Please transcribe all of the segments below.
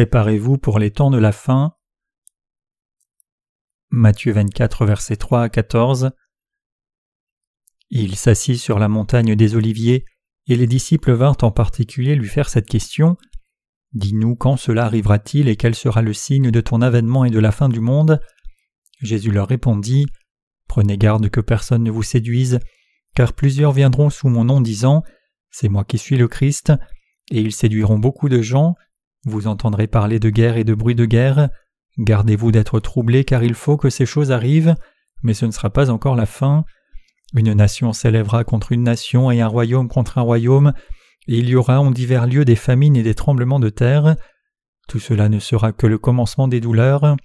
Préparez-vous pour les temps de la fin. Matthieu 24, versets 3 à 14. Il s'assit sur la montagne des Oliviers, et les disciples vinrent en particulier lui faire cette question. Dis-nous quand cela arrivera-t-il et quel sera le signe de ton avènement et de la fin du monde? Jésus leur répondit Prenez garde que personne ne vous séduise, car plusieurs viendront sous mon nom disant C'est moi qui suis le Christ, et ils séduiront beaucoup de gens. Vous entendrez parler de guerre et de bruit de guerre. Gardez-vous d'être troublés, car il faut que ces choses arrivent, mais ce ne sera pas encore la fin. Une nation s'élèvera contre une nation et un royaume contre un royaume, et il y aura en divers lieux des famines et des tremblements de terre. Tout cela ne sera que le commencement des douleurs.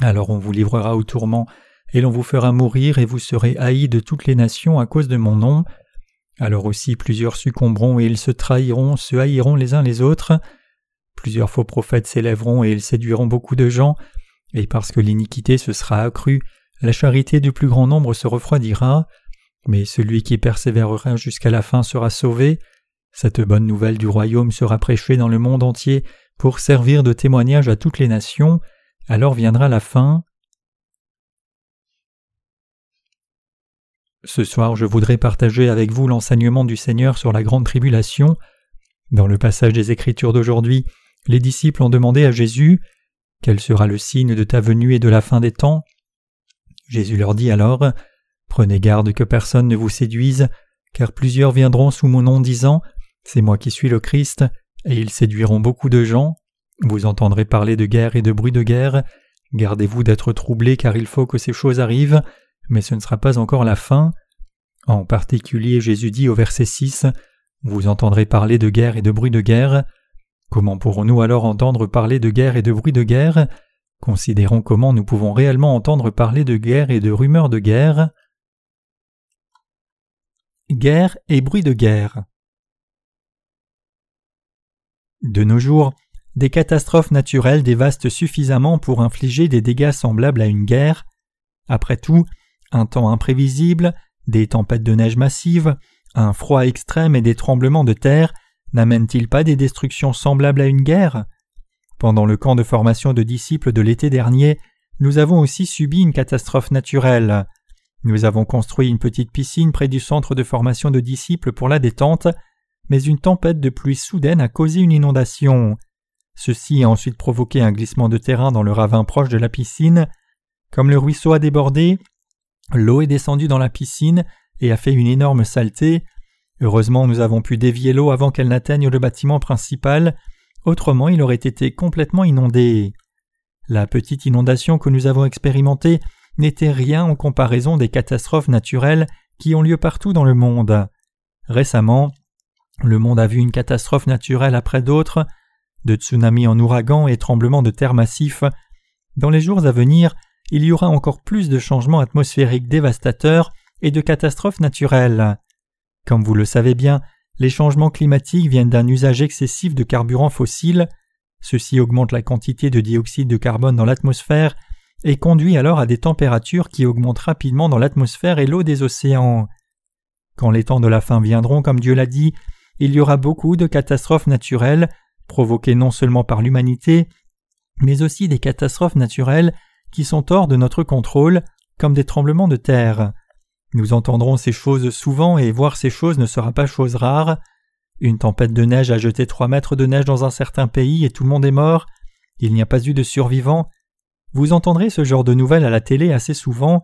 Alors on vous livrera au tourment, et l'on vous fera mourir, et vous serez haïs de toutes les nations à cause de mon nom. Alors aussi plusieurs succomberont, et ils se trahiront, se haïront les uns les autres. Plusieurs faux prophètes s'élèveront, et ils séduiront beaucoup de gens, et parce que l'iniquité se sera accrue, la charité du plus grand nombre se refroidira. Mais celui qui persévérera jusqu'à la fin sera sauvé. Cette bonne nouvelle du royaume sera prêchée dans le monde entier pour servir de témoignage à toutes les nations. Alors viendra la fin. Ce soir, je voudrais partager avec vous l'enseignement du Seigneur sur la grande tribulation. Dans le passage des Écritures d'aujourd'hui, les disciples ont demandé à Jésus Quel sera le signe de ta venue et de la fin des temps? Jésus leur dit alors Prenez garde que personne ne vous séduise, car plusieurs viendront sous mon nom disant C'est moi qui suis le Christ, et ils séduiront beaucoup de gens. Vous entendrez parler de guerre et de bruit de guerre. Gardez-vous d'être troublés, car il faut que ces choses arrivent, mais ce ne sera pas encore la fin. En particulier, Jésus dit au verset 6 Vous entendrez parler de guerre et de bruit de guerre. Comment pourrons-nous alors entendre parler de guerre et de bruit de guerre? Considérons comment nous pouvons réellement entendre parler de guerre et de rumeurs de guerre. Guerre et bruit de guerre. De nos jours, des catastrophes naturelles dévastent suffisamment pour infliger des dégâts semblables à une guerre. Après tout, un temps imprévisible, des tempêtes de neige massives, un froid extrême et des tremblements de terre n'amènent-ils pas des destructions semblables à une guerre? Pendant le camp de formation de disciples de l'été dernier, nous avons aussi subi une catastrophe naturelle. Nous avons construit une petite piscine près du centre de formation de disciples pour la détente, mais une tempête de pluie soudaine a causé une inondation. Ceci a ensuite provoqué un glissement de terrain dans le ravin proche de la piscine. Comme le ruisseau a débordé, l'eau est descendue dans la piscine et a fait une énorme saleté. Heureusement, nous avons pu dévier l'eau avant qu'elle n'atteigne le bâtiment principal, autrement il aurait été complètement inondé. La petite inondation que nous avons expérimentée n'était rien en comparaison des catastrophes naturelles qui ont lieu partout dans le monde. Récemment, le monde a vu une catastrophe naturelle après d'autres, de tsunamis en ouragan et tremblements de terre massifs. Dans les jours à venir, il y aura encore plus de changements atmosphériques dévastateurs et de catastrophes naturelles. Comme vous le savez bien, les changements climatiques viennent d'un usage excessif de carburants fossiles. Ceci augmente la quantité de dioxyde de carbone dans l'atmosphère et conduit alors à des températures qui augmentent rapidement dans l'atmosphère et l'eau des océans. Quand les temps de la fin viendront, comme Dieu l'a dit, il y aura beaucoup de catastrophes naturelles, provoquées non seulement par l'humanité, mais aussi des catastrophes naturelles qui sont hors de notre contrôle, comme des tremblements de terre. Nous entendrons ces choses souvent et voir ces choses ne sera pas chose rare. Une tempête de neige a jeté trois mètres de neige dans un certain pays et tout le monde est mort. Il n'y a pas eu de survivants. Vous entendrez ce genre de nouvelles à la télé assez souvent.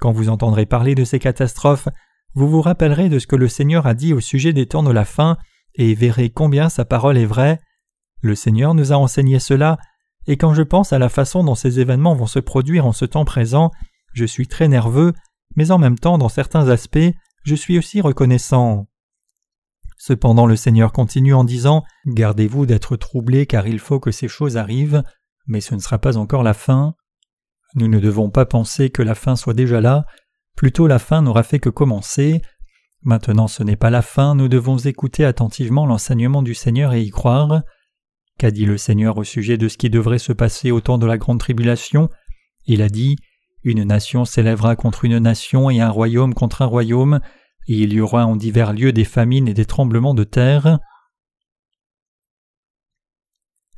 Quand vous entendrez parler de ces catastrophes, vous vous rappellerez de ce que le Seigneur a dit au sujet des temps de la fin et verrez combien sa parole est vraie. Le Seigneur nous a enseigné cela, et quand je pense à la façon dont ces événements vont se produire en ce temps présent, je suis très nerveux, mais en même temps, dans certains aspects, je suis aussi reconnaissant. Cependant, le Seigneur continue en disant Gardez-vous d'être troublés car il faut que ces choses arrivent mais ce ne sera pas encore la fin. Nous ne devons pas penser que la fin soit déjà là, plutôt la fin n'aura fait que commencer. Maintenant ce n'est pas la fin, nous devons écouter attentivement l'enseignement du Seigneur et y croire. Qu'a dit le Seigneur au sujet de ce qui devrait se passer au temps de la grande tribulation? Il a dit Une nation s'élèvera contre une nation et un royaume contre un royaume, et il y aura en divers lieux des famines et des tremblements de terre.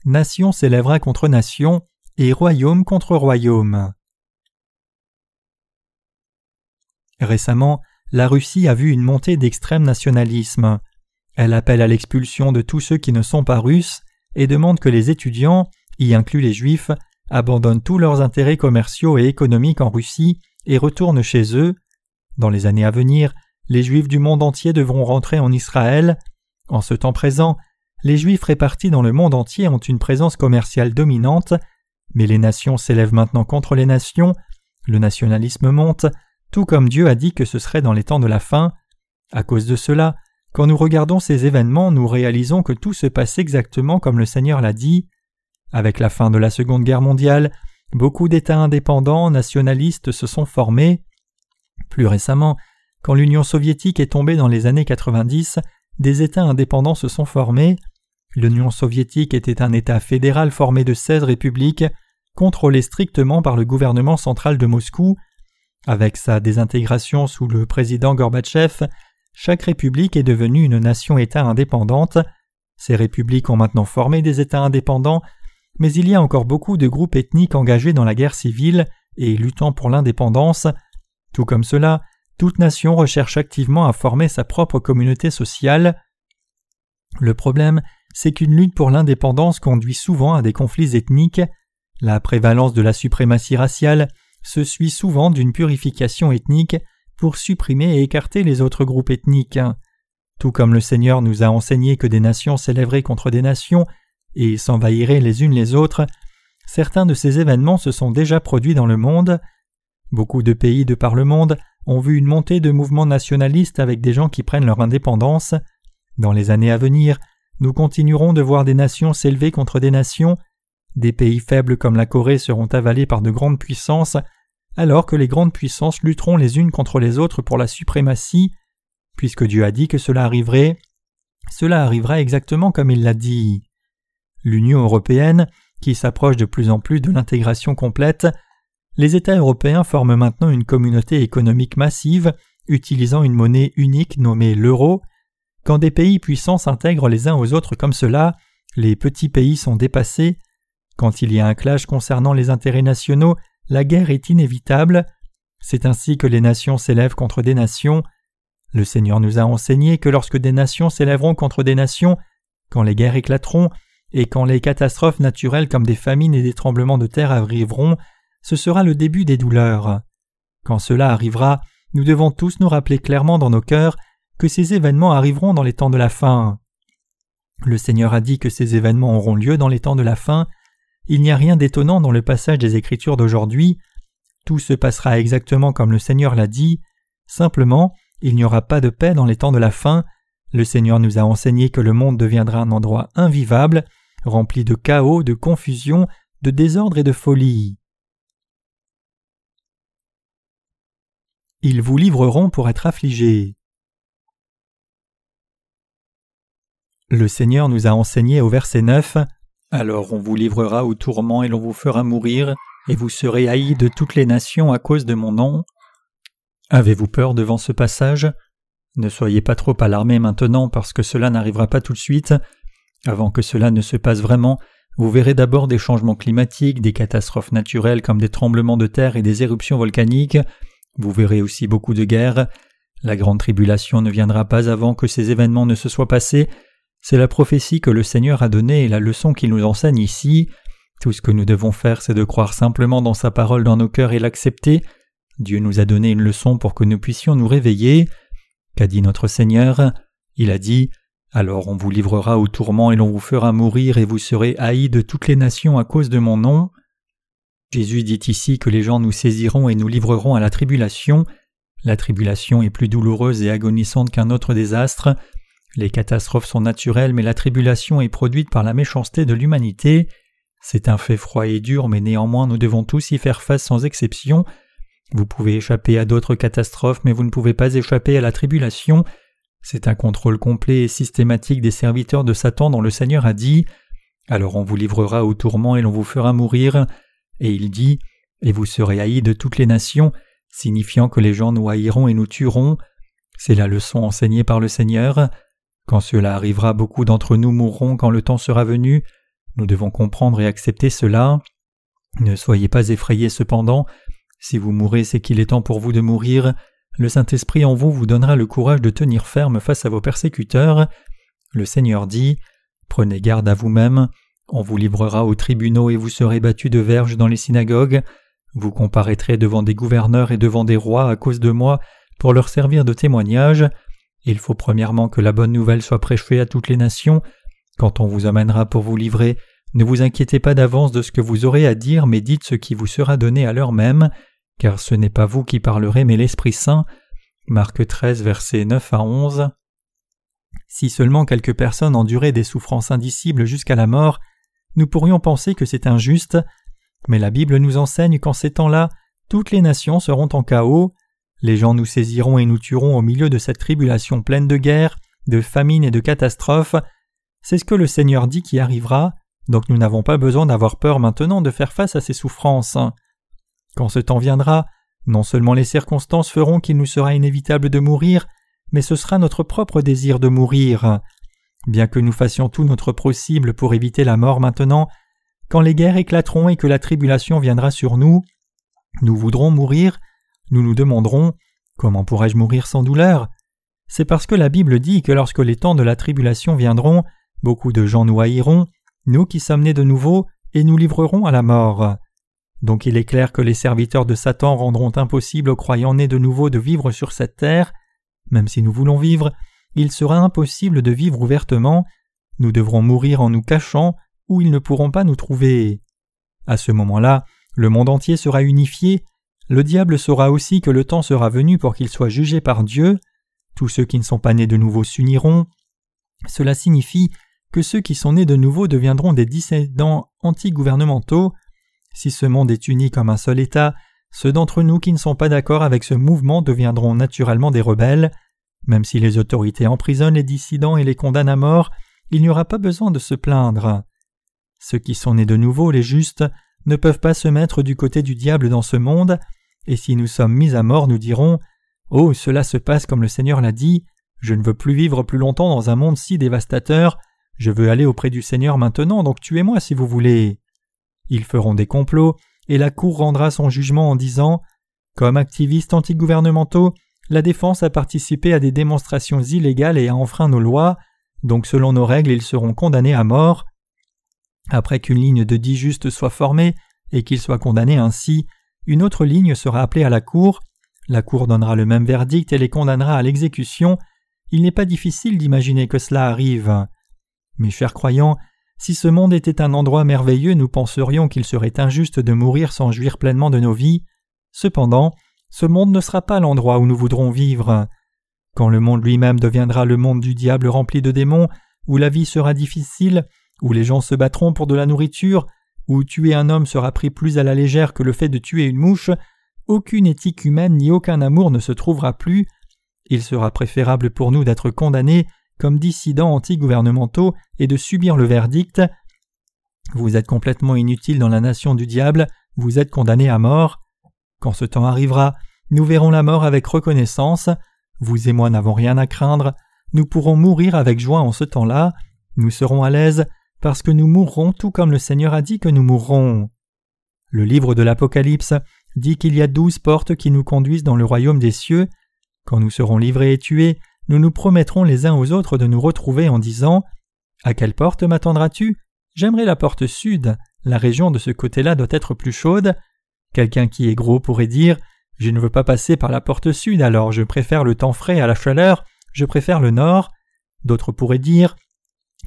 nation s'élèvera contre nation, et royaume contre royaume. Récemment, la Russie a vu une montée d'extrême nationalisme. Elle appelle à l'expulsion de tous ceux qui ne sont pas russes et demande que les étudiants, y inclus les juifs, abandonnent tous leurs intérêts commerciaux et économiques en Russie et retournent chez eux. Dans les années à venir, les juifs du monde entier devront rentrer en Israël. En ce temps présent, les juifs répartis dans le monde entier ont une présence commerciale dominante, mais les nations s'élèvent maintenant contre les nations, le nationalisme monte, tout comme Dieu a dit que ce serait dans les temps de la fin. À cause de cela, quand nous regardons ces événements, nous réalisons que tout se passe exactement comme le Seigneur l'a dit. Avec la fin de la Seconde Guerre mondiale, beaucoup d'États indépendants nationalistes se sont formés. Plus récemment, quand l'Union soviétique est tombée dans les années 90, des États indépendants se sont formés. L'Union soviétique était un État fédéral formé de 16 républiques, contrôlé strictement par le gouvernement central de Moscou. Avec sa désintégration sous le président Gorbatchev, chaque république est devenue une nation-État indépendante. Ces républiques ont maintenant formé des États indépendants, mais il y a encore beaucoup de groupes ethniques engagés dans la guerre civile et luttant pour l'indépendance. Tout comme cela, toute nation recherche activement à former sa propre communauté sociale. Le problème, c'est qu'une lutte pour l'indépendance conduit souvent à des conflits ethniques. La prévalence de la suprématie raciale se suit souvent d'une purification ethnique pour supprimer et écarter les autres groupes ethniques. Tout comme le Seigneur nous a enseigné que des nations s'élèveraient contre des nations et s'envahiraient les unes les autres, certains de ces événements se sont déjà produits dans le monde. Beaucoup de pays de par le monde ont vu une montée de mouvements nationalistes avec des gens qui prennent leur indépendance. Dans les années à venir, nous continuerons de voir des nations s'élever contre des nations, des pays faibles comme la Corée seront avalés par de grandes puissances, alors que les grandes puissances lutteront les unes contre les autres pour la suprématie. Puisque Dieu a dit que cela arriverait, cela arrivera exactement comme il l'a dit. L'Union européenne, qui s'approche de plus en plus de l'intégration complète, les États européens forment maintenant une communauté économique massive, utilisant une monnaie unique nommée l'euro. Quand des pays puissants s'intègrent les uns aux autres comme cela, les petits pays sont dépassés. Quand il y a un clash concernant les intérêts nationaux, la guerre est inévitable. C'est ainsi que les nations s'élèvent contre des nations. Le Seigneur nous a enseigné que lorsque des nations s'élèveront contre des nations, quand les guerres éclateront, et quand les catastrophes naturelles comme des famines et des tremblements de terre arriveront, ce sera le début des douleurs. Quand cela arrivera, nous devons tous nous rappeler clairement dans nos cœurs que ces événements arriveront dans les temps de la fin. Le Seigneur a dit que ces événements auront lieu dans les temps de la fin, il n'y a rien d'étonnant dans le passage des Écritures d'aujourd'hui. Tout se passera exactement comme le Seigneur l'a dit. Simplement, il n'y aura pas de paix dans les temps de la fin. Le Seigneur nous a enseigné que le monde deviendra un endroit invivable, rempli de chaos, de confusion, de désordre et de folie. Ils vous livreront pour être affligés. Le Seigneur nous a enseigné au verset 9 alors on vous livrera au tourment et l'on vous fera mourir, et vous serez haïs de toutes les nations à cause de mon nom. Avez-vous peur devant ce passage? Ne soyez pas trop alarmés maintenant parce que cela n'arrivera pas tout de suite. Avant que cela ne se passe vraiment, vous verrez d'abord des changements climatiques, des catastrophes naturelles comme des tremblements de terre et des éruptions volcaniques. Vous verrez aussi beaucoup de guerres. La grande tribulation ne viendra pas avant que ces événements ne se soient passés, c'est la prophétie que le Seigneur a donnée et la leçon qu'il nous enseigne ici. Tout ce que nous devons faire, c'est de croire simplement dans sa parole dans nos cœurs et l'accepter. Dieu nous a donné une leçon pour que nous puissions nous réveiller. Qu'a dit notre Seigneur? Il a dit Alors on vous livrera au tourment et l'on vous fera mourir et vous serez haïs de toutes les nations à cause de mon nom. Jésus dit ici que les gens nous saisiront et nous livreront à la tribulation. La tribulation est plus douloureuse et agonisante qu'un autre désastre. Les catastrophes sont naturelles, mais la tribulation est produite par la méchanceté de l'humanité. C'est un fait froid et dur, mais néanmoins nous devons tous y faire face sans exception. Vous pouvez échapper à d'autres catastrophes, mais vous ne pouvez pas échapper à la tribulation. C'est un contrôle complet et systématique des serviteurs de Satan dont le Seigneur a dit Alors on vous livrera au tourment et l'on vous fera mourir. Et il dit Et vous serez haïs de toutes les nations, signifiant que les gens nous haïront et nous tueront. C'est la leçon enseignée par le Seigneur. Quand cela arrivera, beaucoup d'entre nous mourront quand le temps sera venu. Nous devons comprendre et accepter cela. Ne soyez pas effrayés cependant. Si vous mourrez, c'est qu'il est temps pour vous de mourir. Le Saint-Esprit en vous vous donnera le courage de tenir ferme face à vos persécuteurs. Le Seigneur dit Prenez garde à vous-même, on vous livrera aux tribunaux et vous serez battus de verges dans les synagogues. Vous comparaîtrez devant des gouverneurs et devant des rois à cause de moi pour leur servir de témoignage. Il faut premièrement que la bonne nouvelle soit prêchée à toutes les nations. Quand on vous amènera pour vous livrer, ne vous inquiétez pas d'avance de ce que vous aurez à dire, mais dites ce qui vous sera donné à l'heure même, car ce n'est pas vous qui parlerez, mais l'Esprit Saint. Marc 13, versets 9 à 11. Si seulement quelques personnes enduraient des souffrances indicibles jusqu'à la mort, nous pourrions penser que c'est injuste, mais la Bible nous enseigne qu'en ces temps-là, toutes les nations seront en chaos, les gens nous saisiront et nous tueront au milieu de cette tribulation pleine de guerres, de famines et de catastrophes. C'est ce que le Seigneur dit qui arrivera, donc nous n'avons pas besoin d'avoir peur maintenant de faire face à ces souffrances. Quand ce temps viendra, non seulement les circonstances feront qu'il nous sera inévitable de mourir, mais ce sera notre propre désir de mourir. Bien que nous fassions tout notre possible pour éviter la mort maintenant, quand les guerres éclateront et que la tribulation viendra sur nous, nous voudrons mourir, nous nous demanderons Comment pourrais-je mourir sans douleur? C'est parce que la Bible dit que lorsque les temps de la tribulation viendront, beaucoup de gens nous haïront, nous qui sommes nés de nouveau, et nous livrerons à la mort. Donc il est clair que les serviteurs de Satan rendront impossible aux croyants nés de nouveau de vivre sur cette terre. Même si nous voulons vivre, il sera impossible de vivre ouvertement, nous devrons mourir en nous cachant, ou ils ne pourront pas nous trouver. À ce moment-là, le monde entier sera unifié, le diable saura aussi que le temps sera venu pour qu'il soit jugé par Dieu, tous ceux qui ne sont pas nés de nouveau s'uniront. Cela signifie que ceux qui sont nés de nouveau deviendront des dissidents anti-gouvernementaux. Si ce monde est uni comme un seul État, ceux d'entre nous qui ne sont pas d'accord avec ce mouvement deviendront naturellement des rebelles. Même si les autorités emprisonnent les dissidents et les condamnent à mort, il n'y aura pas besoin de se plaindre. Ceux qui sont nés de nouveau, les justes, ne peuvent pas se mettre du côté du diable dans ce monde, et si nous sommes mis à mort, nous dirons Oh, cela se passe comme le Seigneur l'a dit, je ne veux plus vivre plus longtemps dans un monde si dévastateur, je veux aller auprès du Seigneur maintenant, donc tuez-moi si vous voulez. Ils feront des complots, et la Cour rendra son jugement en disant Comme activistes antigouvernementaux, la défense a participé à des démonstrations illégales et a enfreint nos lois, donc selon nos règles ils seront condamnés à mort. Après qu'une ligne de dix justes soit formée et qu'ils soient condamnés ainsi, une autre ligne sera appelée à la cour, la cour donnera le même verdict et les condamnera à l'exécution. Il n'est pas difficile d'imaginer que cela arrive. Mes chers croyants, si ce monde était un endroit merveilleux, nous penserions qu'il serait injuste de mourir sans jouir pleinement de nos vies. Cependant, ce monde ne sera pas l'endroit où nous voudrons vivre. Quand le monde lui-même deviendra le monde du diable rempli de démons, où la vie sera difficile, où les gens se battront pour de la nourriture, où tuer un homme sera pris plus à la légère que le fait de tuer une mouche, aucune éthique humaine ni aucun amour ne se trouvera plus. Il sera préférable pour nous d'être condamnés comme dissidents anti-gouvernementaux et de subir le verdict. Vous êtes complètement inutile dans la nation du diable, vous êtes condamnés à mort. Quand ce temps arrivera, nous verrons la mort avec reconnaissance. Vous et moi n'avons rien à craindre. Nous pourrons mourir avec joie en ce temps-là. Nous serons à l'aise parce que nous mourrons tout comme le Seigneur a dit que nous mourrons. Le livre de l'Apocalypse dit qu'il y a douze portes qui nous conduisent dans le royaume des cieux. Quand nous serons livrés et tués, nous nous promettrons les uns aux autres de nous retrouver en disant À quelle porte m'attendras-tu? J'aimerais la porte sud, la région de ce côté-là doit être plus chaude. Quelqu'un qui est gros pourrait dire Je ne veux pas passer par la porte sud, alors je préfère le temps frais à la chaleur, je préfère le nord. D'autres pourraient dire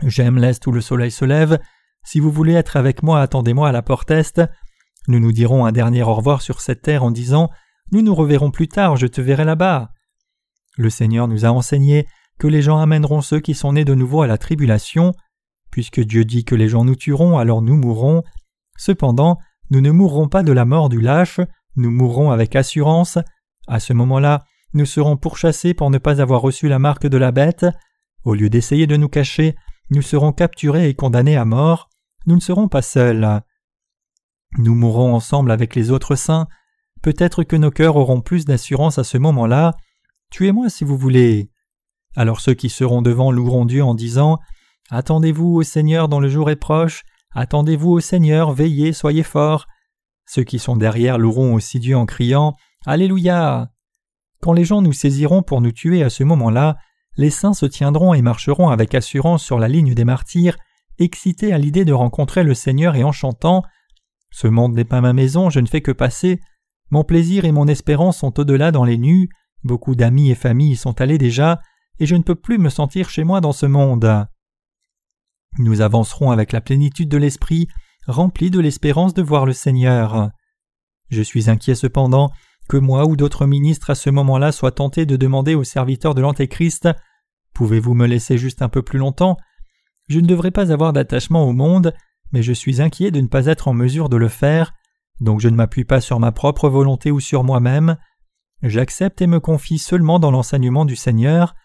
J'aime l'Est où le soleil se lève. Si vous voulez être avec moi, attendez-moi à la porte Est. Nous nous dirons un dernier au revoir sur cette terre en disant Nous nous reverrons plus tard, je te verrai là-bas. Le Seigneur nous a enseigné que les gens amèneront ceux qui sont nés de nouveau à la tribulation. Puisque Dieu dit que les gens nous tueront, alors nous mourrons. Cependant, nous ne mourrons pas de la mort du lâche, nous mourrons avec assurance. À ce moment-là, nous serons pourchassés pour ne pas avoir reçu la marque de la bête. Au lieu d'essayer de nous cacher, nous serons capturés et condamnés à mort, nous ne serons pas seuls. Nous mourrons ensemble avec les autres saints, peut-être que nos cœurs auront plus d'assurance à ce moment-là. Tuez-moi si vous voulez. Alors ceux qui seront devant loueront Dieu en disant Attendez-vous au Seigneur dans le jour est proche, Attendez-vous au Seigneur, veillez, soyez forts. Ceux qui sont derrière loueront aussi Dieu en criant Alléluia. Quand les gens nous saisiront pour nous tuer à ce moment-là, les saints se tiendront et marcheront avec assurance sur la ligne des martyrs, excités à l'idée de rencontrer le Seigneur et en chantant Ce monde n'est pas ma maison, je ne fais que passer. Mon plaisir et mon espérance sont au-delà dans les nues, beaucoup d'amis et familles y sont allés déjà, et je ne peux plus me sentir chez moi dans ce monde. Nous avancerons avec la plénitude de l'esprit, remplis de l'espérance de voir le Seigneur. Je suis inquiet cependant que moi ou d'autres ministres à ce moment-là soient tentés de demander aux serviteurs de l'Antéchrist Pouvez-vous me laisser juste un peu plus longtemps? Je ne devrais pas avoir d'attachement au monde, mais je suis inquiet de ne pas être en mesure de le faire, donc je ne m'appuie pas sur ma propre volonté ou sur moi-même. J'accepte et me confie seulement dans l'enseignement du Seigneur.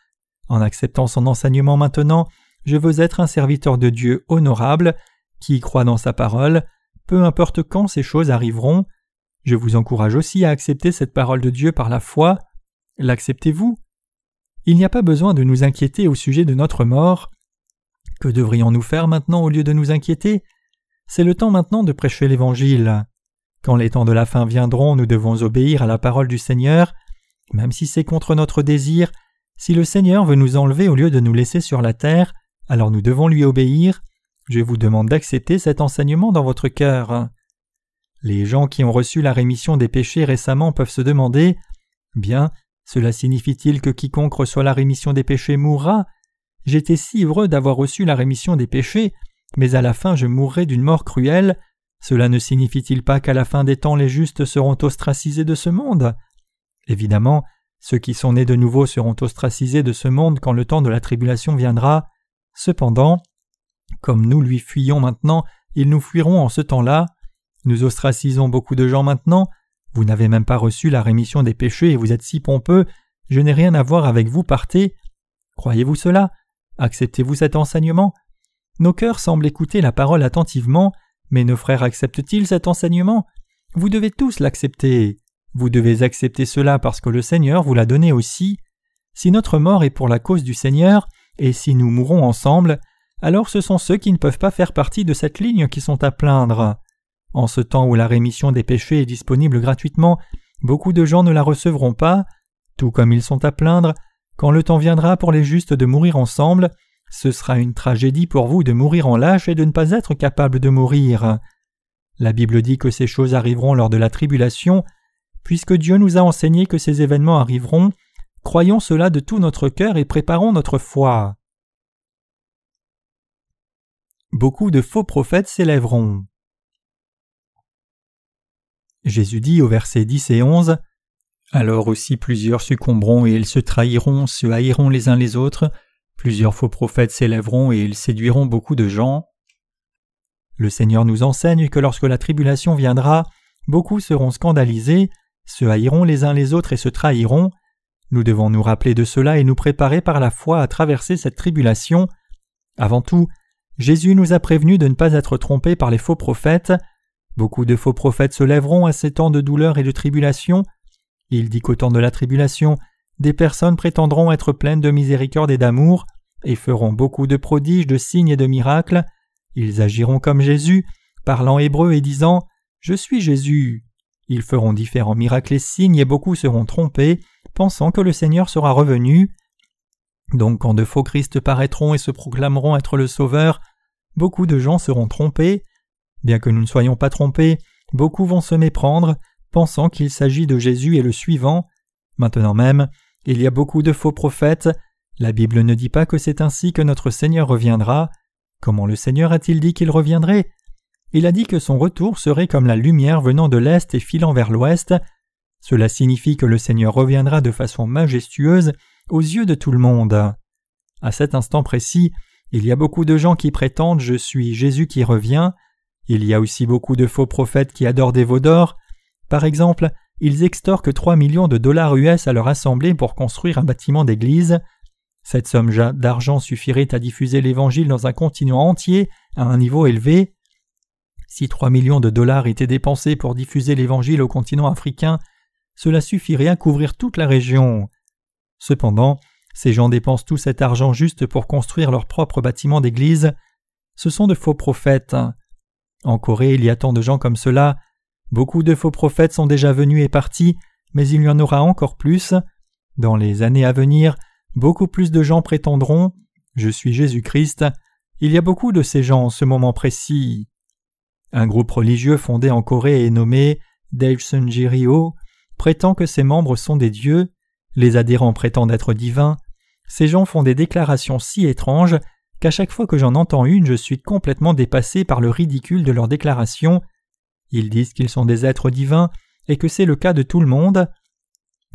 En acceptant son enseignement maintenant, je veux être un serviteur de Dieu honorable, qui croit dans sa parole, peu importe quand ces choses arriveront. Je vous encourage aussi à accepter cette parole de Dieu par la foi. L'acceptez-vous Il n'y a pas besoin de nous inquiéter au sujet de notre mort. Que devrions-nous faire maintenant au lieu de nous inquiéter? C'est le temps maintenant de prêcher l'Évangile. Quand les temps de la fin viendront, nous devons obéir à la parole du Seigneur, même si c'est contre notre désir. Si le Seigneur veut nous enlever au lieu de nous laisser sur la terre, alors nous devons lui obéir. Je vous demande d'accepter cet enseignement dans votre cœur. Les gens qui ont reçu la rémission des péchés récemment peuvent se demander Bien, cela signifie-t-il que quiconque reçoit la rémission des péchés mourra? J'étais si heureux d'avoir reçu la rémission des péchés, mais à la fin je mourrai d'une mort cruelle. Cela ne signifie-t-il pas qu'à la fin des temps les justes seront ostracisés de ce monde? Évidemment, ceux qui sont nés de nouveau seront ostracisés de ce monde quand le temps de la tribulation viendra. Cependant, comme nous lui fuyons maintenant, ils nous fuiront en ce temps-là. Nous ostracisons beaucoup de gens maintenant. Vous n'avez même pas reçu la rémission des péchés et vous êtes si pompeux. Je n'ai rien à voir avec vous, partez. Croyez-vous cela? Acceptez-vous cet enseignement? Nos cœurs semblent écouter la parole attentivement, mais nos frères acceptent-ils cet enseignement? Vous devez tous l'accepter. Vous devez accepter cela parce que le Seigneur vous l'a donné aussi. Si notre mort est pour la cause du Seigneur, et si nous mourons ensemble, alors ce sont ceux qui ne peuvent pas faire partie de cette ligne qui sont à plaindre. En ce temps où la rémission des péchés est disponible gratuitement, beaucoup de gens ne la recevront pas, tout comme ils sont à plaindre, quand le temps viendra pour les justes de mourir ensemble, ce sera une tragédie pour vous de mourir en lâche et de ne pas être capable de mourir. La Bible dit que ces choses arriveront lors de la tribulation, puisque Dieu nous a enseigné que ces événements arriveront, croyons cela de tout notre cœur et préparons notre foi. Beaucoup de faux prophètes s'élèveront. Jésus dit au verset 10 et 11 Alors aussi plusieurs succomberont et ils se trahiront, se haïront les uns les autres, plusieurs faux prophètes s'élèveront et ils séduiront beaucoup de gens. Le Seigneur nous enseigne que lorsque la tribulation viendra, beaucoup seront scandalisés, se haïront les uns les autres et se trahiront. Nous devons nous rappeler de cela et nous préparer par la foi à traverser cette tribulation. Avant tout, Jésus nous a prévenus de ne pas être trompés par les faux prophètes. Beaucoup de faux prophètes se lèveront à ces temps de douleur et de tribulation. Il dit qu'au temps de la tribulation, des personnes prétendront être pleines de miséricorde et d'amour, et feront beaucoup de prodiges, de signes et de miracles. Ils agiront comme Jésus, parlant hébreu et disant Je suis Jésus. Ils feront différents miracles et signes, et beaucoup seront trompés, pensant que le Seigneur sera revenu. Donc quand de faux Christ paraîtront et se proclameront être le Sauveur, beaucoup de gens seront trompés. Bien que nous ne soyons pas trompés, beaucoup vont se méprendre, pensant qu'il s'agit de Jésus et le suivant. Maintenant même, il y a beaucoup de faux prophètes. La Bible ne dit pas que c'est ainsi que notre Seigneur reviendra. Comment le Seigneur a-t-il dit qu'il reviendrait? Il a dit que son retour serait comme la lumière venant de l'Est et filant vers l'Ouest. Cela signifie que le Seigneur reviendra de façon majestueuse aux yeux de tout le monde. À cet instant précis, il y a beaucoup de gens qui prétendent Je suis Jésus qui revient. Il y a aussi beaucoup de faux prophètes qui adorent des veaux. Par exemple, ils extorquent 3 millions de dollars US à leur assemblée pour construire un bâtiment d'église. Cette somme d'argent suffirait à diffuser l'Évangile dans un continent entier à un niveau élevé. Si 3 millions de dollars étaient dépensés pour diffuser l'Évangile au continent africain, cela suffirait à couvrir toute la région. Cependant, ces gens dépensent tout cet argent juste pour construire leur propre bâtiment d'église. Ce sont de faux prophètes. En Corée, il y a tant de gens comme cela. Beaucoup de faux prophètes sont déjà venus et partis, mais il y en aura encore plus. Dans les années à venir, beaucoup plus de gens prétendront Je suis Jésus-Christ. Il y a beaucoup de ces gens en ce moment précis. Un groupe religieux fondé en Corée et nommé Daesunji-ryo prétend que ses membres sont des dieux. Les adhérents prétendent être divins. Ces gens font des déclarations si étranges qu'à chaque fois que j'en entends une, je suis complètement dépassé par le ridicule de leurs déclarations. Ils disent qu'ils sont des êtres divins et que c'est le cas de tout le monde.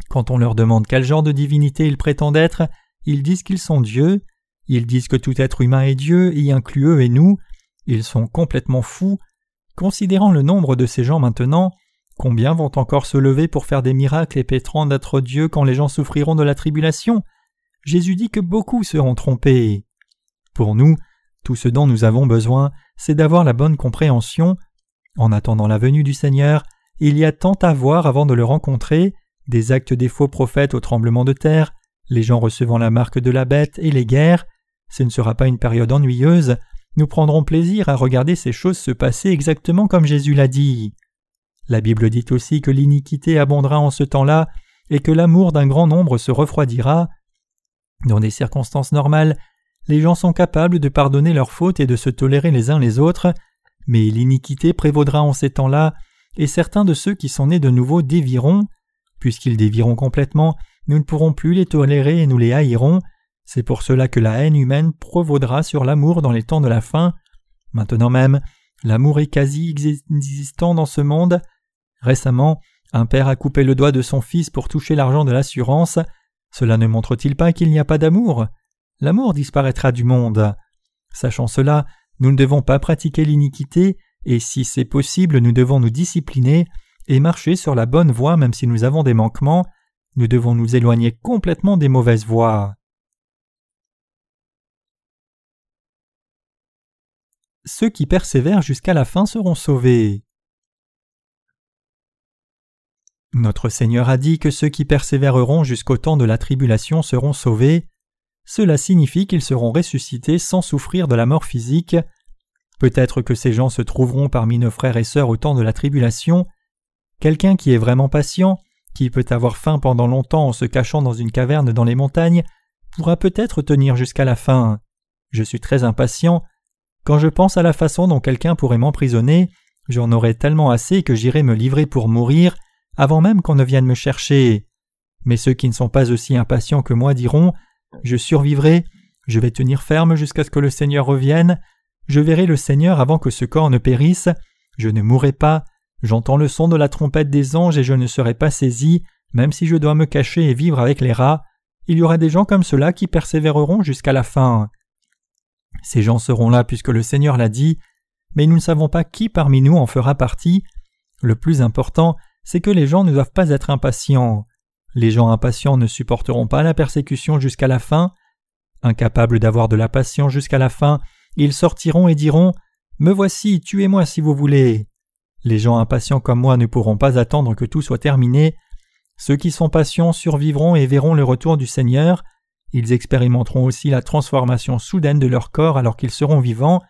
Quand on leur demande quel genre de divinité ils prétendent être, ils disent qu'ils sont Dieu. Ils disent que tout être humain est Dieu, y inclut eux et nous. Ils sont complètement fous. Considérant le nombre de ces gens maintenant, combien vont encore se lever pour faire des miracles et pétrant d'être Dieu quand les gens souffriront de la tribulation? Jésus dit que beaucoup seront trompés. Pour nous, tout ce dont nous avons besoin, c'est d'avoir la bonne compréhension. En attendant la venue du Seigneur, il y a tant à voir avant de le rencontrer, des actes des faux prophètes au tremblement de terre, les gens recevant la marque de la bête et les guerres. Ce ne sera pas une période ennuyeuse, nous prendrons plaisir à regarder ces choses se passer exactement comme Jésus l'a dit. La Bible dit aussi que l'iniquité abondera en ce temps-là et que l'amour d'un grand nombre se refroidira. Dans des circonstances normales, les gens sont capables de pardonner leurs fautes et de se tolérer les uns les autres, mais l'iniquité prévaudra en ces temps-là, et certains de ceux qui sont nés de nouveau déviront. Puisqu'ils déviront complètement, nous ne pourrons plus les tolérer et nous les haïrons. C'est pour cela que la haine humaine prévaudra sur l'amour dans les temps de la fin. Maintenant même, l'amour est quasi existant dans ce monde. Récemment, un père a coupé le doigt de son fils pour toucher l'argent de l'assurance. Cela ne montre-t-il pas qu'il n'y a pas d'amour? L'amour disparaîtra du monde. Sachant cela, nous ne devons pas pratiquer l'iniquité, et si c'est possible, nous devons nous discipliner et marcher sur la bonne voie même si nous avons des manquements, nous devons nous éloigner complètement des mauvaises voies. Ceux qui persévèrent jusqu'à la fin seront sauvés. Notre Seigneur a dit que ceux qui persévéreront jusqu'au temps de la tribulation seront sauvés. Cela signifie qu'ils seront ressuscités sans souffrir de la mort physique. Peut-être que ces gens se trouveront parmi nos frères et sœurs au temps de la tribulation. Quelqu'un qui est vraiment patient, qui peut avoir faim pendant longtemps en se cachant dans une caverne dans les montagnes, pourra peut-être tenir jusqu'à la fin. Je suis très impatient. Quand je pense à la façon dont quelqu'un pourrait m'emprisonner, j'en aurai tellement assez que j'irai me livrer pour mourir avant même qu'on ne vienne me chercher. Mais ceux qui ne sont pas aussi impatients que moi diront je survivrai, je vais tenir ferme jusqu'à ce que le Seigneur revienne, je verrai le Seigneur avant que ce corps ne périsse, je ne mourrai pas, j'entends le son de la trompette des anges et je ne serai pas saisi, même si je dois me cacher et vivre avec les rats. Il y aura des gens comme cela qui persévéreront jusqu'à la fin. Ces gens seront là puisque le Seigneur l'a dit, mais nous ne savons pas qui parmi nous en fera partie. Le plus important, c'est que les gens ne doivent pas être impatients. Les gens impatients ne supporteront pas la persécution jusqu'à la fin. Incapables d'avoir de la patience jusqu'à la fin, ils sortiront et diront Me voici, tuez-moi si vous voulez. Les gens impatients comme moi ne pourront pas attendre que tout soit terminé. Ceux qui sont patients survivront et verront le retour du Seigneur. Ils expérimenteront aussi la transformation soudaine de leur corps alors qu'ils seront vivants.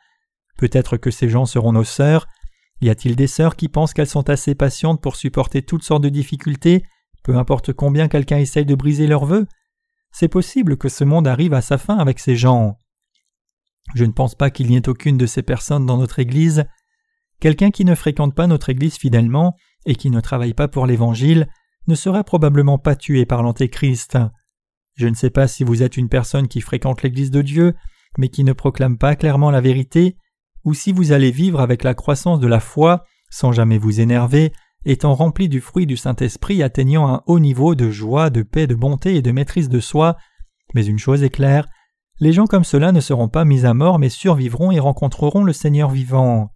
Peut-être que ces gens seront nos sœurs. Y a-t-il des sœurs qui pensent qu'elles sont assez patientes pour supporter toutes sortes de difficultés? Peu importe combien quelqu'un essaye de briser leurs vœux, c'est possible que ce monde arrive à sa fin avec ces gens. Je ne pense pas qu'il n'y ait aucune de ces personnes dans notre Église. Quelqu'un qui ne fréquente pas notre Église fidèlement et qui ne travaille pas pour l'Évangile ne sera probablement pas tué par l'Antéchrist. Je ne sais pas si vous êtes une personne qui fréquente l'Église de Dieu, mais qui ne proclame pas clairement la vérité, ou si vous allez vivre avec la croissance de la foi, sans jamais vous énerver, étant rempli du fruit du Saint-Esprit atteignant un haut niveau de joie, de paix, de bonté et de maîtrise de soi. Mais une chose est claire, les gens comme cela ne seront pas mis à mort mais survivront et rencontreront le Seigneur vivant.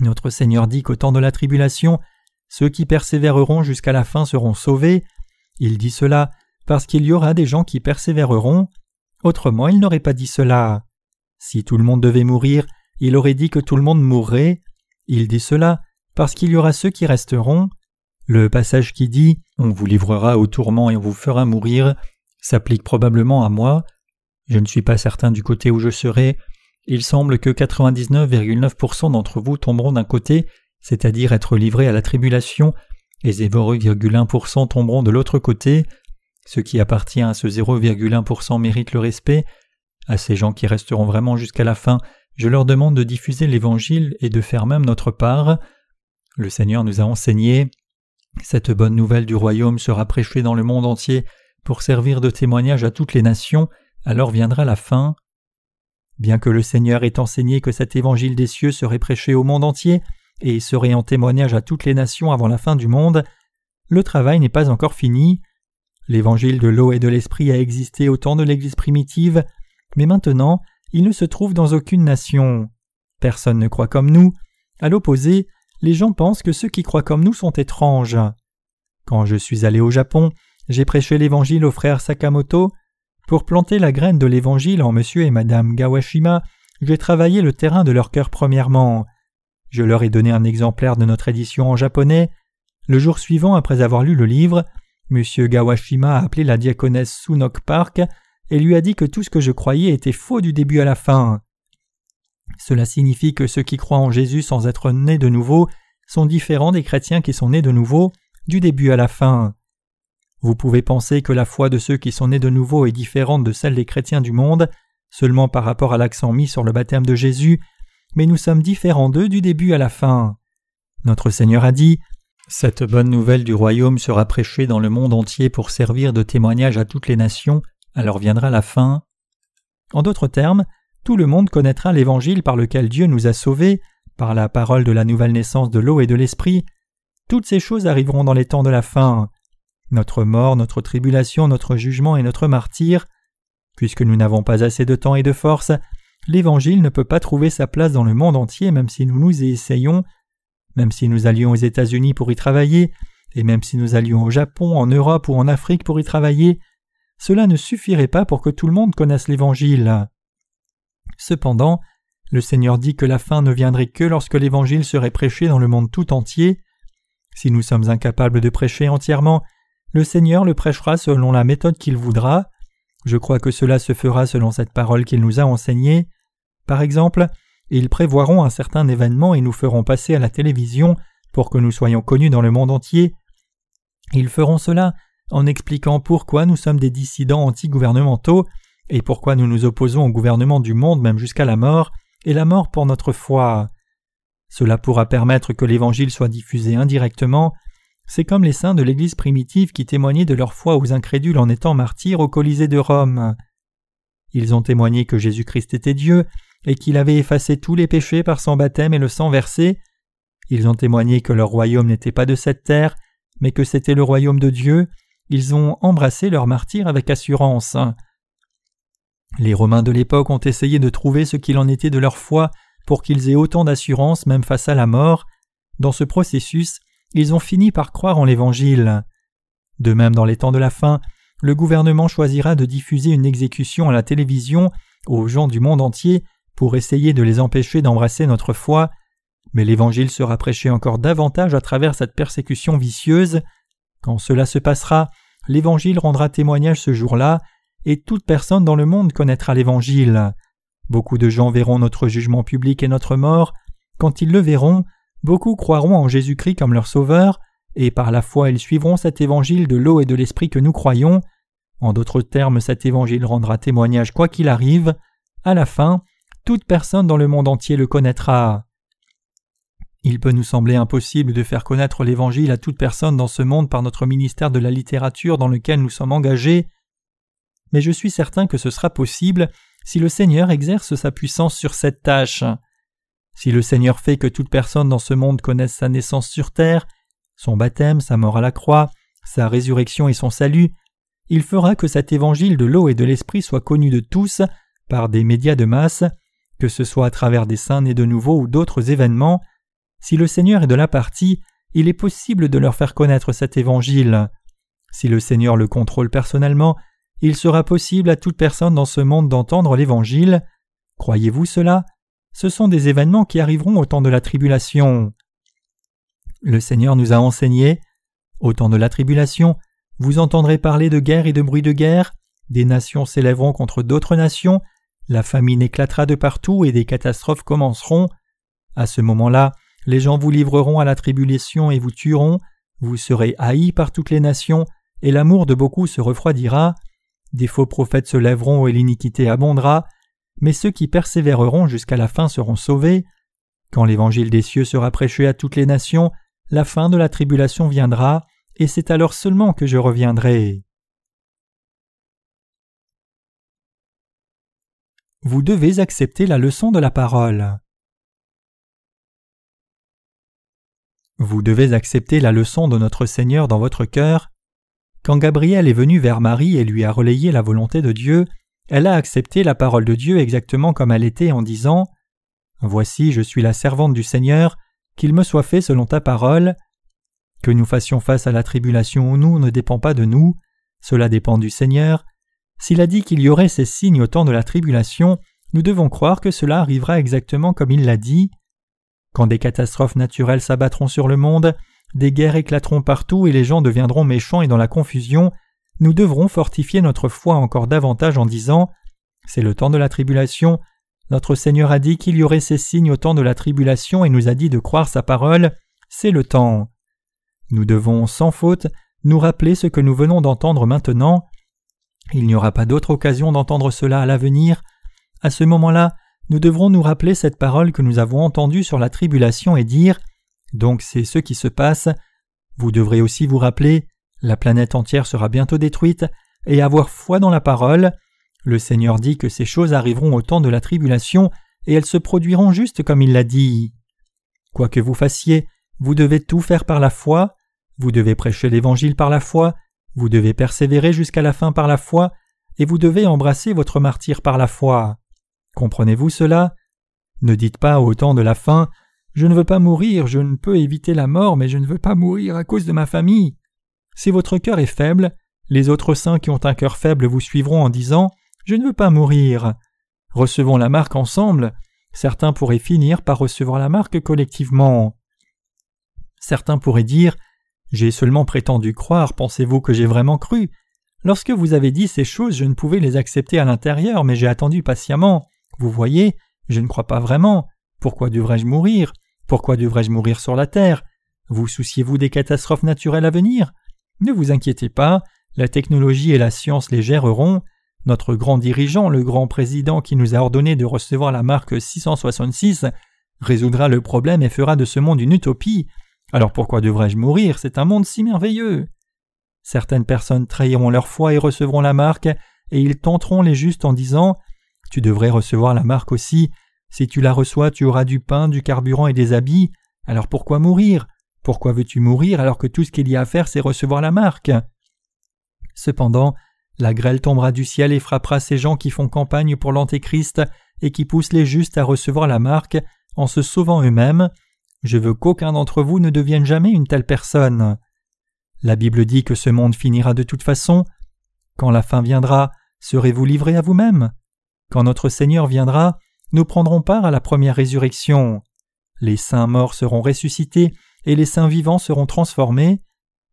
Notre Seigneur dit qu'au temps de la tribulation, ceux qui persévéreront jusqu'à la fin seront sauvés. Il dit cela parce qu'il y aura des gens qui persévéreront. Autrement, il n'aurait pas dit cela. Si tout le monde devait mourir, il aurait dit que tout le monde mourrait. Il dit cela parce qu'il y aura ceux qui resteront. Le passage qui dit On vous livrera au tourment et on vous fera mourir s'applique probablement à moi. Je ne suis pas certain du côté où je serai. il semble que 99,9% d'entre vous tomberont d'un côté, c'est-à-dire être livrés à la tribulation, et 0,1% tomberont de l'autre côté. Ce qui appartient à ce 0,1% mérite le respect. À ces gens qui resteront vraiment jusqu'à la fin, je leur demande de diffuser l'Évangile et de faire même notre part. Le Seigneur nous a enseigné cette bonne nouvelle du royaume sera prêchée dans le monde entier pour servir de témoignage à toutes les nations, alors viendra la fin. Bien que le Seigneur ait enseigné que cet évangile des cieux serait prêché au monde entier et serait en témoignage à toutes les nations avant la fin du monde, le travail n'est pas encore fini. L'évangile de l'eau et de l'esprit a existé au temps de l'Église primitive, mais maintenant il ne se trouve dans aucune nation. Personne ne croit comme nous. À l'opposé, les gens pensent que ceux qui croient comme nous sont étranges. Quand je suis allé au Japon, j'ai prêché l'Évangile aux frères Sakamoto. Pour planter la graine de l'Évangile en monsieur et madame Gawashima, j'ai travaillé le terrain de leur cœur premièrement. Je leur ai donné un exemplaire de notre édition en japonais. Le jour suivant, après avoir lu le livre, Monsieur Gawashima a appelé la diaconesse Sunok Park et lui a dit que tout ce que je croyais était faux du début à la fin. Cela signifie que ceux qui croient en Jésus sans être nés de nouveau sont différents des chrétiens qui sont nés de nouveau du début à la fin. Vous pouvez penser que la foi de ceux qui sont nés de nouveau est différente de celle des chrétiens du monde seulement par rapport à l'accent mis sur le baptême de Jésus, mais nous sommes différents d'eux du début à la fin. Notre Seigneur a dit Cette bonne nouvelle du royaume sera prêchée dans le monde entier pour servir de témoignage à toutes les nations, alors viendra la fin. En d'autres termes, tout le monde connaîtra l'évangile par lequel Dieu nous a sauvés, par la parole de la nouvelle naissance de l'eau et de l'esprit. Toutes ces choses arriveront dans les temps de la fin. Notre mort, notre tribulation, notre jugement et notre martyr. Puisque nous n'avons pas assez de temps et de force, l'Évangile ne peut pas trouver sa place dans le monde entier même si nous nous y essayons, même si nous allions aux États-Unis pour y travailler, et même si nous allions au Japon, en Europe ou en Afrique pour y travailler, cela ne suffirait pas pour que tout le monde connaisse l'Évangile. Cependant, le Seigneur dit que la fin ne viendrait que lorsque l'Évangile serait prêché dans le monde tout entier. Si nous sommes incapables de prêcher entièrement, le Seigneur le prêchera selon la méthode qu'il voudra. Je crois que cela se fera selon cette parole qu'il nous a enseignée. Par exemple, ils prévoiront un certain événement et nous feront passer à la télévision pour que nous soyons connus dans le monde entier. Ils feront cela en expliquant pourquoi nous sommes des dissidents anti-gouvernementaux et pourquoi nous nous opposons au gouvernement du monde même jusqu'à la mort, et la mort pour notre foi? Cela pourra permettre que l'Évangile soit diffusé indirectement. C'est comme les saints de l'Église primitive qui témoignaient de leur foi aux incrédules en étant martyrs au Colisée de Rome. Ils ont témoigné que Jésus-Christ était Dieu et qu'il avait effacé tous les péchés par son baptême et le sang versé. Ils ont témoigné que leur royaume n'était pas de cette terre, mais que c'était le royaume de Dieu. Ils ont embrassé leur martyr avec assurance. Les Romains de l'époque ont essayé de trouver ce qu'il en était de leur foi pour qu'ils aient autant d'assurance même face à la mort. Dans ce processus, ils ont fini par croire en l'Évangile. De même, dans les temps de la fin, le gouvernement choisira de diffuser une exécution à la télévision aux gens du monde entier pour essayer de les empêcher d'embrasser notre foi, mais l'Évangile sera prêché encore davantage à travers cette persécution vicieuse. Quand cela se passera, l'Évangile rendra témoignage ce jour-là, et toute personne dans le monde connaîtra l'Évangile. Beaucoup de gens verront notre jugement public et notre mort. Quand ils le verront, beaucoup croiront en Jésus-Christ comme leur Sauveur, et par la foi ils suivront cet Évangile de l'eau et de l'Esprit que nous croyons. En d'autres termes, cet Évangile rendra témoignage quoi qu'il arrive. À la fin, toute personne dans le monde entier le connaîtra. Il peut nous sembler impossible de faire connaître l'Évangile à toute personne dans ce monde par notre ministère de la littérature dans lequel nous sommes engagés, mais je suis certain que ce sera possible si le Seigneur exerce sa puissance sur cette tâche. Si le Seigneur fait que toute personne dans ce monde connaisse sa naissance sur terre, son baptême, sa mort à la croix, sa résurrection et son salut, il fera que cet évangile de l'eau et de l'esprit soit connu de tous par des médias de masse, que ce soit à travers des saints nés de nouveau ou d'autres événements. Si le Seigneur est de la partie, il est possible de leur faire connaître cet évangile. Si le Seigneur le contrôle personnellement, il sera possible à toute personne dans ce monde d'entendre l'Évangile. Croyez-vous cela? Ce sont des événements qui arriveront au temps de la tribulation. Le Seigneur nous a enseigné Au temps de la tribulation, vous entendrez parler de guerre et de bruit de guerre, des nations s'élèveront contre d'autres nations, la famine éclatera de partout et des catastrophes commenceront. À ce moment-là, les gens vous livreront à la tribulation et vous tueront, vous serez haïs par toutes les nations, et l'amour de beaucoup se refroidira. Des faux prophètes se lèveront et l'iniquité abondera, mais ceux qui persévéreront jusqu'à la fin seront sauvés. Quand l'évangile des cieux sera prêché à toutes les nations, la fin de la tribulation viendra, et c'est alors seulement que je reviendrai. Vous devez accepter la leçon de la parole. Vous devez accepter la leçon de notre Seigneur dans votre cœur. Quand Gabriel est venu vers Marie et lui a relayé la volonté de Dieu, elle a accepté la parole de Dieu exactement comme elle était en disant Voici, je suis la servante du Seigneur, qu'il me soit fait selon ta parole. Que nous fassions face à la tribulation ou nous ne dépend pas de nous, cela dépend du Seigneur. S'il a dit qu'il y aurait ces signes au temps de la tribulation, nous devons croire que cela arrivera exactement comme il l'a dit. Quand des catastrophes naturelles s'abattront sur le monde, des guerres éclateront partout et les gens deviendront méchants et dans la confusion, nous devrons fortifier notre foi encore davantage en disant C'est le temps de la tribulation. Notre Seigneur a dit qu'il y aurait ces signes au temps de la tribulation et nous a dit de croire sa parole. C'est le temps. Nous devons, sans faute, nous rappeler ce que nous venons d'entendre maintenant. Il n'y aura pas d'autre occasion d'entendre cela à l'avenir. À ce moment-là, nous devrons nous rappeler cette parole que nous avons entendue sur la tribulation et dire Donc c'est ce qui se passe. Vous devrez aussi vous rappeler La planète entière sera bientôt détruite, et avoir foi dans la parole. Le Seigneur dit que ces choses arriveront au temps de la tribulation, et elles se produiront juste comme il l'a dit. Quoi que vous fassiez, vous devez tout faire par la foi, vous devez prêcher l'Évangile par la foi, vous devez persévérer jusqu'à la fin par la foi, et vous devez embrasser votre martyr par la foi. Comprenez-vous cela? Ne dites pas au temps de la fin Je ne veux pas mourir, je ne peux éviter la mort, mais je ne veux pas mourir à cause de ma famille. Si votre cœur est faible, les autres saints qui ont un cœur faible vous suivront en disant Je ne veux pas mourir. Recevons la marque ensemble. Certains pourraient finir par recevoir la marque collectivement. Certains pourraient dire j'ai seulement prétendu croire, pensez-vous que j'ai vraiment cru? Lorsque vous avez dit ces choses, je ne pouvais les accepter à l'intérieur, mais j'ai attendu patiemment. Vous voyez, je ne crois pas vraiment. Pourquoi devrais-je mourir? Pourquoi devrais-je mourir sur la terre? Vous souciez-vous des catastrophes naturelles à venir? Ne vous inquiétez pas, la technologie et la science les géreront. Notre grand dirigeant, le grand président qui nous a ordonné de recevoir la marque 666, résoudra le problème et fera de ce monde une utopie. Alors pourquoi devrais-je mourir? C'est un monde si merveilleux. Certaines personnes trahiront leur foi et recevront la marque, et ils tenteront les justes en disant Tu devrais recevoir la marque aussi. Si tu la reçois, tu auras du pain, du carburant et des habits. Alors pourquoi mourir? Pourquoi veux-tu mourir alors que tout ce qu'il y a à faire, c'est recevoir la marque? Cependant, la grêle tombera du ciel et frappera ces gens qui font campagne pour l'Antéchrist et qui poussent les justes à recevoir la marque en se sauvant eux-mêmes. Je veux qu'aucun d'entre vous ne devienne jamais une telle personne. La Bible dit que ce monde finira de toute façon. Quand la fin viendra, serez-vous livrés à vous-même? Quand notre Seigneur viendra, nous prendrons part à la première résurrection. Les saints morts seront ressuscités et les saints vivants seront transformés.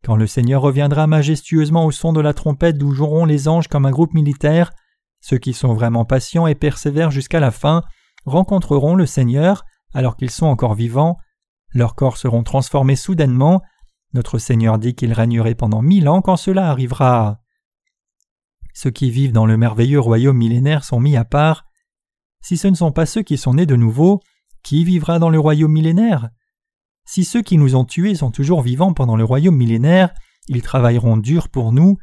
Quand le Seigneur reviendra majestueusement au son de la trompette d'où joueront les anges comme un groupe militaire, ceux qui sont vraiment patients et persévèrent jusqu'à la fin rencontreront le Seigneur alors qu'ils sont encore vivants leurs corps seront transformés soudainement. Notre Seigneur dit qu'il régnerait pendant mille ans quand cela arrivera. Ceux qui vivent dans le merveilleux royaume millénaire sont mis à part. Si ce ne sont pas ceux qui sont nés de nouveau, qui vivra dans le royaume millénaire? Si ceux qui nous ont tués sont toujours vivants pendant le royaume millénaire, ils travailleront dur pour nous.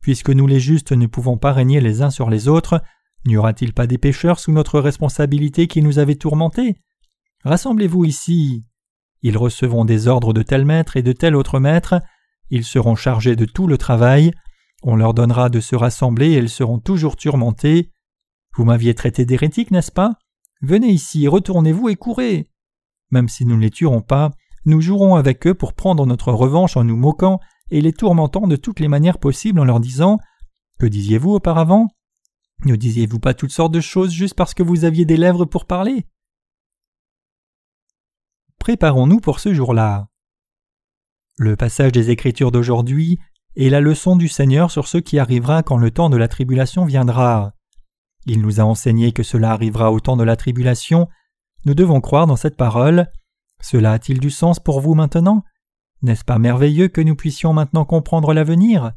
Puisque nous les justes ne pouvons pas régner les uns sur les autres, n'y aura-t-il pas des pécheurs sous notre responsabilité qui nous avaient tourmentés? Rassemblez-vous ici. Ils recevront des ordres de tel maître et de tel autre maître, ils seront chargés de tout le travail, on leur donnera de se rassembler et ils seront toujours tourmentés. Vous m'aviez traité d'hérétique, n'est-ce pas? Venez ici, retournez-vous et courez. Même si nous ne les tuerons pas, nous jouerons avec eux pour prendre notre revanche en nous moquant et les tourmentant de toutes les manières possibles en leur disant Que disiez-vous auparavant? Ne disiez-vous pas toutes sortes de choses juste parce que vous aviez des lèvres pour parler? Préparons-nous pour ce jour-là Le passage des Écritures d'aujourd'hui est la leçon du Seigneur sur ce qui arrivera quand le temps de la tribulation viendra. Il nous a enseigné que cela arrivera au temps de la tribulation. Nous devons croire dans cette parole. Cela a-t-il du sens pour vous maintenant? N'est-ce pas merveilleux que nous puissions maintenant comprendre l'avenir?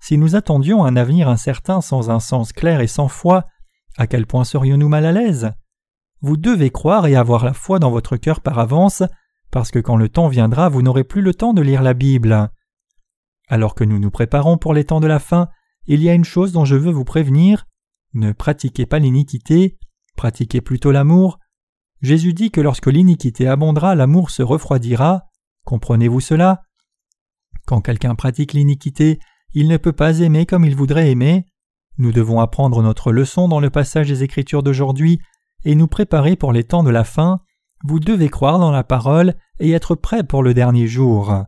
Si nous attendions un avenir incertain sans un sens clair et sans foi, à quel point serions-nous mal à l'aise? Vous devez croire et avoir la foi dans votre cœur par avance, parce que quand le temps viendra, vous n'aurez plus le temps de lire la Bible. Alors que nous nous préparons pour les temps de la fin, il y a une chose dont je veux vous prévenir. Ne pratiquez pas l'iniquité, pratiquez plutôt l'amour. Jésus dit que lorsque l'iniquité abondera, l'amour se refroidira. Comprenez-vous cela? Quand quelqu'un pratique l'iniquité, il ne peut pas aimer comme il voudrait aimer. Nous devons apprendre notre leçon dans le passage des Écritures d'aujourd'hui et nous préparer pour les temps de la fin. Vous devez croire dans la parole et être prêt pour le dernier jour.